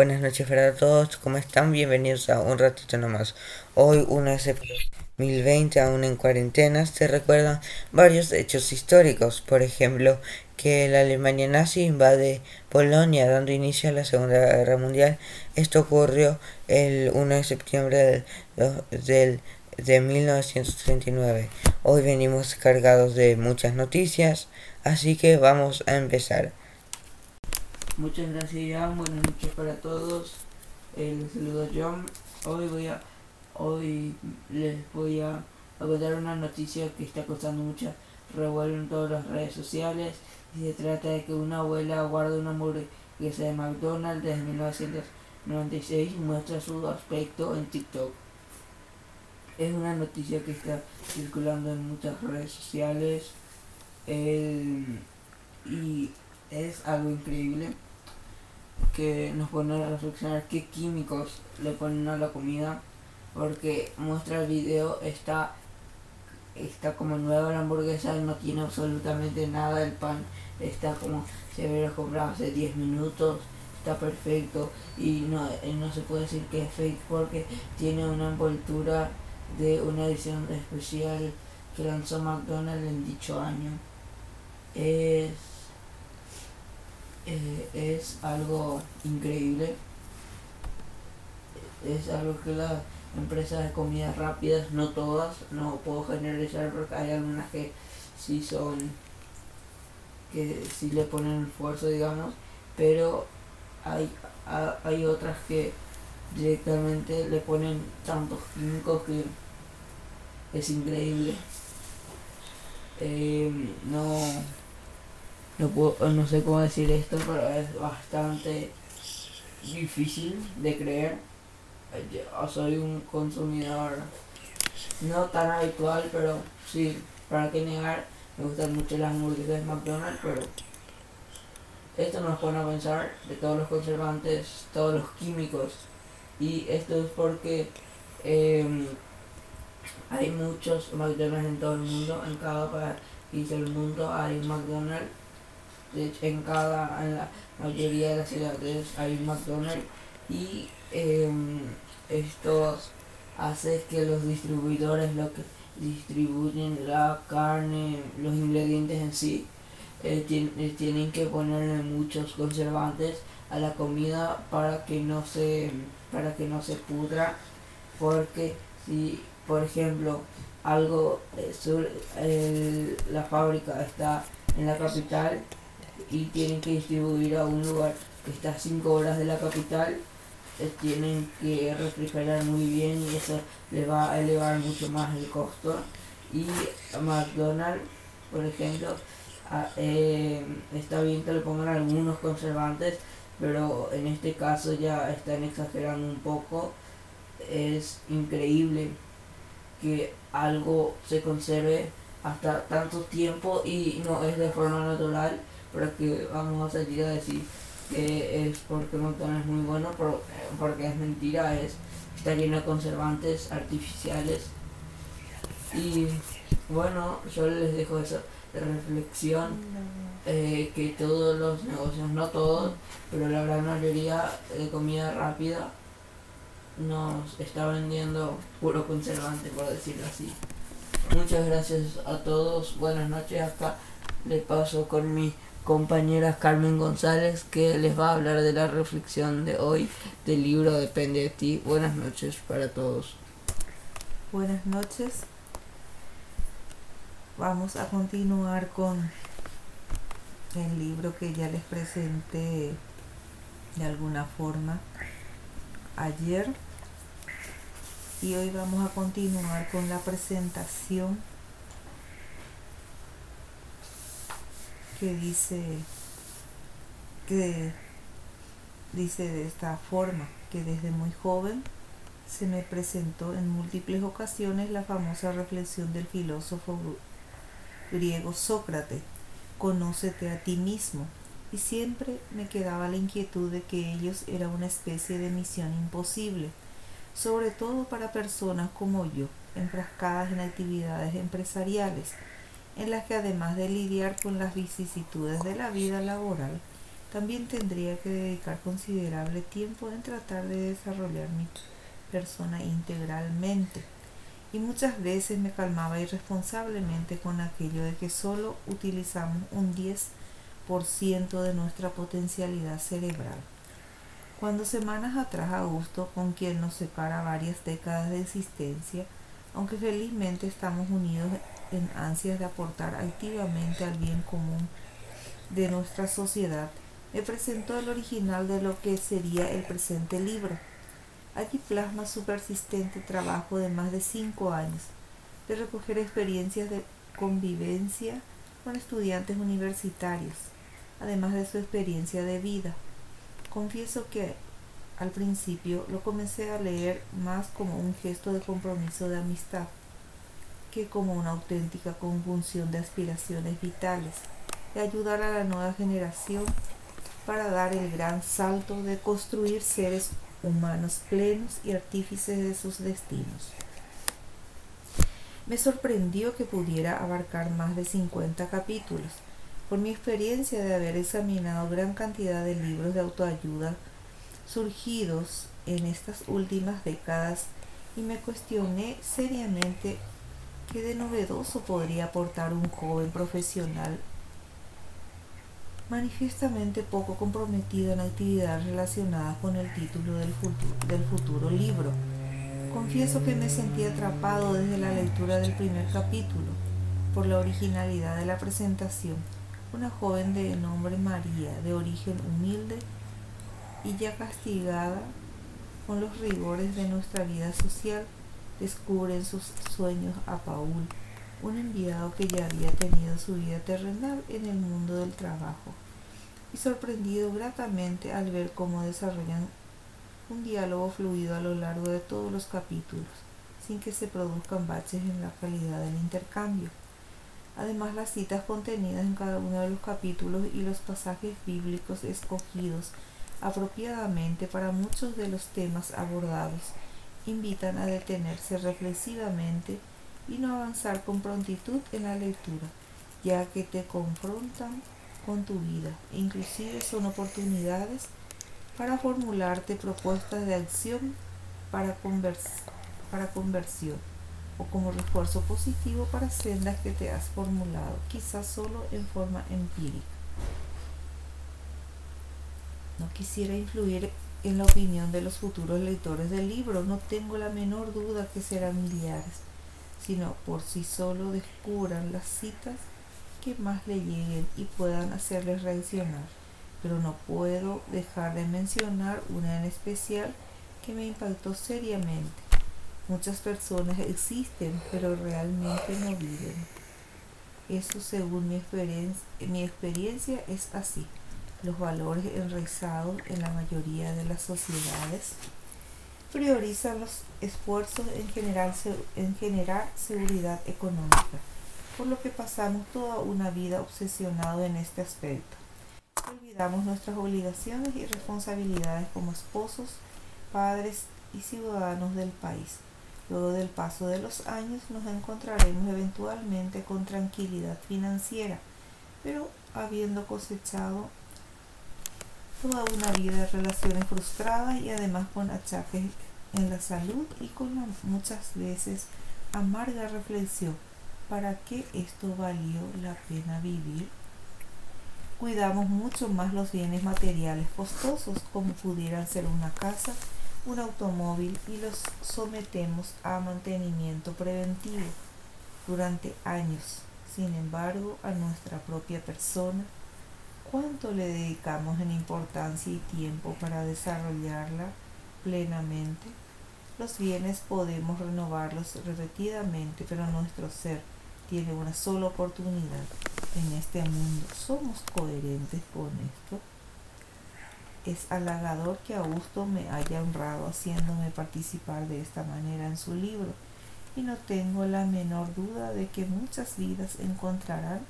Buenas noches para todos, ¿cómo están? Bienvenidos a un ratito nomás. Hoy, 1 de septiembre 2020, aún en cuarentena, se recuerdan varios hechos históricos. Por ejemplo, que la Alemania nazi invade Polonia dando inicio a la Segunda Guerra Mundial. Esto ocurrió el 1 de septiembre del, de 1939. Hoy venimos cargados de muchas noticias, así que vamos a empezar. Muchas gracias, buenas noches para todos. Eh, les saludo John. Hoy voy a hoy les voy a, contar una noticia que está causando mucha revuelo en todas las redes sociales. Y se trata de que una abuela guarda una hamburguesa de McDonald's desde 1996 y muestra su aspecto en TikTok. Es una noticia que está circulando en muchas redes sociales eh, y es algo increíble que nos pone a reflexionar qué químicos le ponen a la comida porque muestra el video está está como nueva la hamburguesa no tiene absolutamente nada el pan está como se hubiera comprado hace 10 minutos está perfecto y no, no se puede decir que es fake porque tiene una envoltura de una edición especial que lanzó McDonald's en dicho año. Es eh, es algo increíble. Es algo que las empresas de comidas rápidas, no todas, no puedo generalizar porque hay algunas que sí son, que sí le ponen esfuerzo, digamos, pero hay, hay otras que directamente le ponen tantos químicos que es increíble. Eh, no no, puedo, no sé cómo decir esto, pero es bastante difícil de creer. Yo soy un consumidor no tan habitual, pero sí, para qué negar, me gustan mucho las hamburguesas de McDonald's, pero esto nos pone a pensar de todos los conservantes, todos los químicos. Y esto es porque em, hay muchos McDonald's en todo el mundo, en cada país del mundo hay un McDonald's de hecho, en cada, en la mayoría de las ciudades hay un McDonald's y em, esto hace que los distribuidores, lo que distribuyen la carne, los ingredientes en sí, eh, eh, tienen que ponerle muchos conservantes a la comida para que no se para que no se pudra porque si por ejemplo algo eh, la fábrica está en la capital y tienen que distribuir a un lugar que está a 5 horas de la capital, eh, tienen que refrigerar muy bien y eso le va a elevar mucho más el costo. Y a McDonald's, por ejemplo, eh, está bien que le pongan algunos conservantes, pero en este caso ya están exagerando un poco. Es increíble que algo se conserve hasta tanto tiempo y no es de forma natural pero que vamos a salir a decir que es porque McDonald's es muy bueno, porque es mentira, es está lleno de conservantes artificiales. Y bueno, yo les dejo eso de reflexión, eh, que todos los negocios, no todos, pero la gran mayoría de comida rápida nos está vendiendo puro conservante, por decirlo así. Muchas gracias a todos, buenas noches, acá le paso con mi compañera Carmen González que les va a hablar de la reflexión de hoy del libro Depende de ti. Buenas noches para todos. Buenas noches. Vamos a continuar con el libro que ya les presenté de alguna forma ayer y hoy vamos a continuar con la presentación que dice que dice de esta forma que desde muy joven se me presentó en múltiples ocasiones la famosa reflexión del filósofo griego Sócrates, conócete a ti mismo, y siempre me quedaba la inquietud de que ellos era una especie de misión imposible, sobre todo para personas como yo, enfrascadas en actividades empresariales, en las que además de lidiar con las vicisitudes de la vida laboral, también tendría que dedicar considerable tiempo en tratar de desarrollar mi persona integralmente. Y muchas veces me calmaba irresponsablemente con aquello de que solo utilizamos un 10% de nuestra potencialidad cerebral. Cuando semanas atrás Augusto, con quien nos separa varias décadas de existencia, aunque felizmente estamos unidos en ansias de aportar activamente al bien común de nuestra sociedad, me presentó el original de lo que sería el presente libro. Allí plasma su persistente trabajo de más de cinco años de recoger experiencias de convivencia con estudiantes universitarios, además de su experiencia de vida. Confieso que al principio lo comencé a leer más como un gesto de compromiso de amistad que como una auténtica conjunción de aspiraciones vitales, de ayudar a la nueva generación para dar el gran salto de construir seres humanos plenos y artífices de sus destinos. Me sorprendió que pudiera abarcar más de 50 capítulos, por mi experiencia de haber examinado gran cantidad de libros de autoayuda surgidos en estas últimas décadas y me cuestioné seriamente qué de novedoso podría aportar un joven profesional manifiestamente poco comprometido en actividades relacionadas con el título del futuro, del futuro libro. Confieso que me sentí atrapado desde la lectura del primer capítulo por la originalidad de la presentación. Una joven de nombre María, de origen humilde y ya castigada con los rigores de nuestra vida social, descubre en sus sueños a Paul, un enviado que ya había tenido su vida terrenal en el mundo del trabajo, y sorprendido gratamente al ver cómo desarrollan un diálogo fluido a lo largo de todos los capítulos, sin que se produzcan baches en la calidad del intercambio. Además, las citas contenidas en cada uno de los capítulos y los pasajes bíblicos escogidos apropiadamente para muchos de los temas abordados invitan a detenerse reflexivamente y no avanzar con prontitud en la lectura, ya que te confrontan con tu vida inclusive son oportunidades para formularte propuestas de acción para, para conversión o como refuerzo positivo para sendas que te has formulado, quizás solo en forma empírica. No quisiera influir en la opinión de los futuros lectores del libro, no tengo la menor duda que serán millares, sino por sí solo descubran las citas que más le lleguen y puedan hacerles reaccionar. Pero no puedo dejar de mencionar una en especial que me impactó seriamente. Muchas personas existen, pero realmente no viven. Eso según mi experiencia, mi experiencia es así los valores enraizados en la mayoría de las sociedades, priorizan los esfuerzos en, general, en generar seguridad económica, por lo que pasamos toda una vida obsesionados en este aspecto. Olvidamos nuestras obligaciones y responsabilidades como esposos, padres y ciudadanos del país. Luego del paso de los años nos encontraremos eventualmente con tranquilidad financiera, pero habiendo cosechado toda una vida de relaciones frustradas y además con achaques en la salud y con muchas veces amarga reflexión. ¿Para qué esto valió la pena vivir? Cuidamos mucho más los bienes materiales costosos como pudieran ser una casa, un automóvil y los sometemos a mantenimiento preventivo durante años. Sin embargo, a nuestra propia persona ¿Cuánto le dedicamos en importancia y tiempo para desarrollarla plenamente? Los bienes podemos renovarlos repetidamente, pero nuestro ser tiene una sola oportunidad en este mundo. ¿Somos coherentes con esto? Es halagador que Augusto me haya honrado haciéndome participar de esta manera en su libro, y no tengo la menor duda de que muchas vidas encontrarán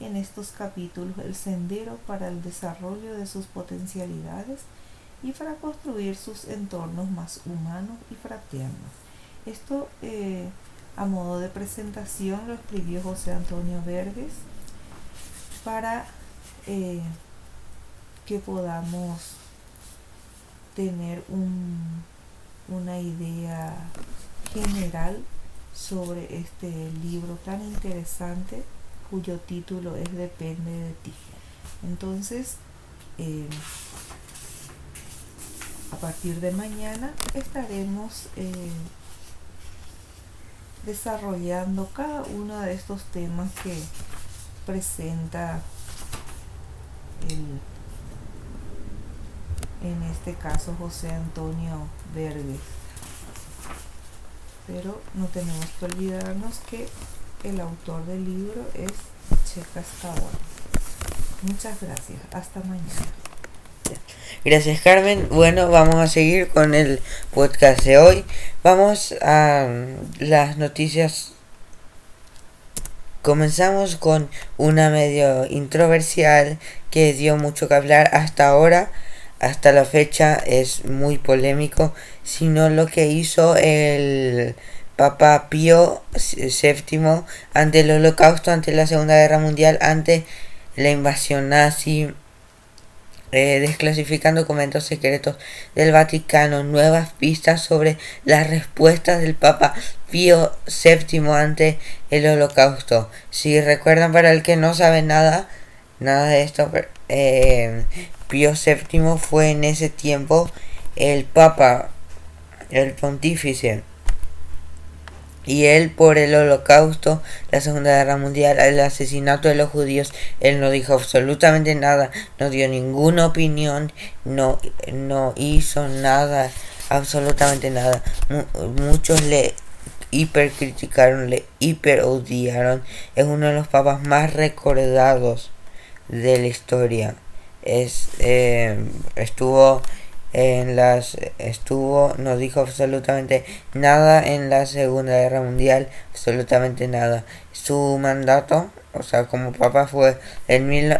en estos capítulos el sendero para el desarrollo de sus potencialidades y para construir sus entornos más humanos y fraternos. Esto eh, a modo de presentación lo escribió José Antonio Verges para eh, que podamos tener un, una idea general sobre este libro tan interesante cuyo título es Depende de ti. Entonces, eh, a partir de mañana estaremos eh, desarrollando cada uno de estos temas que presenta el, en este caso José Antonio Verdes. Pero no tenemos que olvidarnos que el autor del libro es Checa Muchas gracias. Hasta mañana. Gracias Carmen. Bueno, vamos a seguir con el podcast de hoy. Vamos a las noticias. Comenzamos con una medio introversial que dio mucho que hablar hasta ahora. Hasta la fecha es muy polémico, sino lo que hizo el Papa Pío VII ante el holocausto, ante la Segunda Guerra Mundial, ante la invasión nazi eh, desclasifican documentos secretos del Vaticano, nuevas pistas sobre las respuestas del Papa Pío VII ante el Holocausto. Si recuerdan, para el que no sabe nada, nada de esto, eh, Pío VII fue en ese tiempo el Papa, el pontífice y él por el holocausto, la Segunda Guerra Mundial, el asesinato de los judíos, él no dijo absolutamente nada, no dio ninguna opinión, no, no hizo nada, absolutamente nada. muchos le hipercriticaron, le hiper odiaron. Es uno de los papas más recordados de la historia. Es, eh, estuvo en las estuvo no dijo absolutamente nada en la segunda guerra mundial absolutamente nada. Su mandato o sea como papa fue en mil,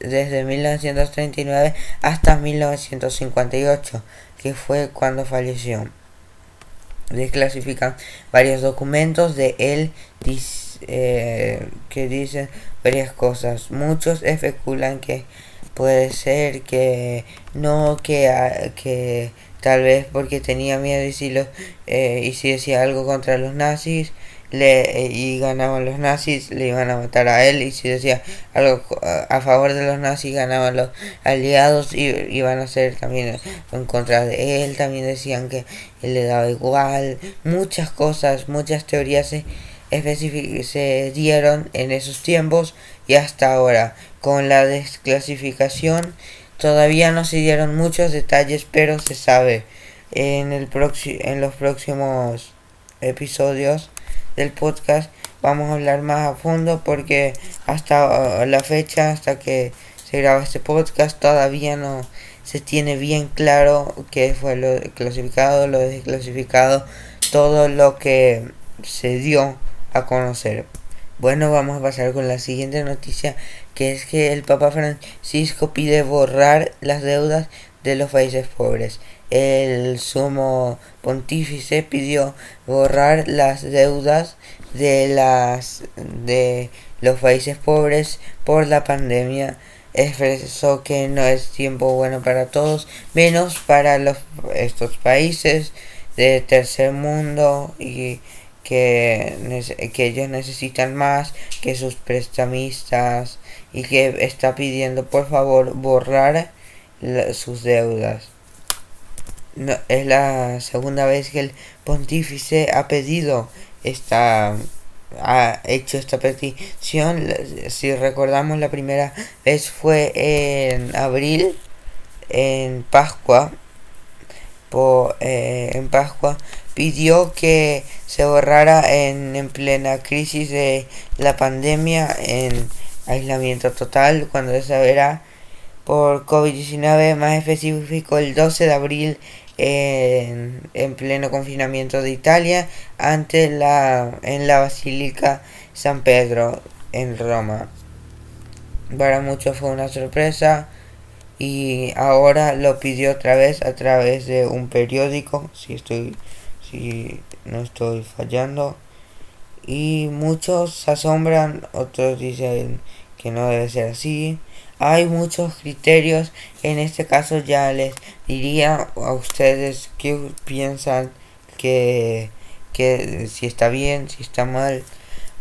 desde 1939 hasta 1958 que fue cuando falleció. Desclasifican varios documentos de él eh, que dicen varias cosas. Muchos especulan que puede ser que no que, que tal vez porque tenía miedo y si, eh, y si decía algo contra los nazis le, y ganaban los nazis le iban a matar a él y si decía algo a favor de los nazis ganaban los aliados y iban a ser también en contra de él también decían que él le daba igual muchas cosas muchas teorías se, se dieron en esos tiempos y hasta ahora con la desclasificación todavía no se dieron muchos detalles, pero se sabe. En, el en los próximos episodios del podcast vamos a hablar más a fondo porque hasta la fecha, hasta que se graba este podcast, todavía no se tiene bien claro qué fue lo clasificado, lo desclasificado, todo lo que se dio a conocer. Bueno, vamos a pasar con la siguiente noticia que es que el Papa Francisco pide borrar las deudas de los países pobres. El sumo pontífice pidió borrar las deudas de las de los países pobres por la pandemia. Expresó que no es tiempo bueno para todos, menos para los estos países de tercer mundo y que, ellos necesitan más que sus prestamistas y que está pidiendo por favor borrar sus deudas. No, es la segunda vez que el pontífice ha pedido esta ha hecho esta petición si recordamos la primera vez fue en abril en Pascua eh, en Pascua pidió que se borrara en, en plena crisis de la pandemia en aislamiento total cuando se verá por COVID-19, más específico el 12 de abril en, en, pleno confinamiento de Italia ante la en la Basílica San Pedro en Roma. Para muchos fue una sorpresa y ahora lo pidió otra vez a través de un periódico, si estoy si no estoy fallando. Y muchos se asombran, otros dicen que no debe ser así. Hay muchos criterios, en este caso ya les diría a ustedes qué piensan que, que si está bien, si está mal.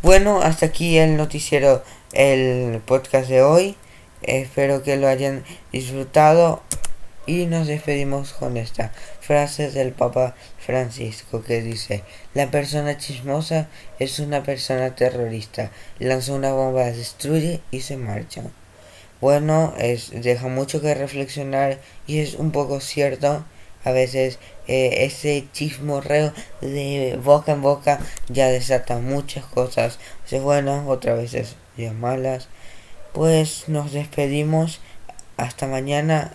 Bueno, hasta aquí el noticiero, el podcast de hoy. Espero que lo hayan disfrutado y nos despedimos con esta frase del Papa Francisco que dice, la persona chismosa es una persona terrorista, lanza una bomba, destruye y se marcha. Bueno, es, deja mucho que reflexionar y es un poco cierto. A veces eh, ese chismorreo de boca en boca ya desata muchas cosas. O bueno, otras veces ya malas. Pues nos despedimos. Hasta mañana.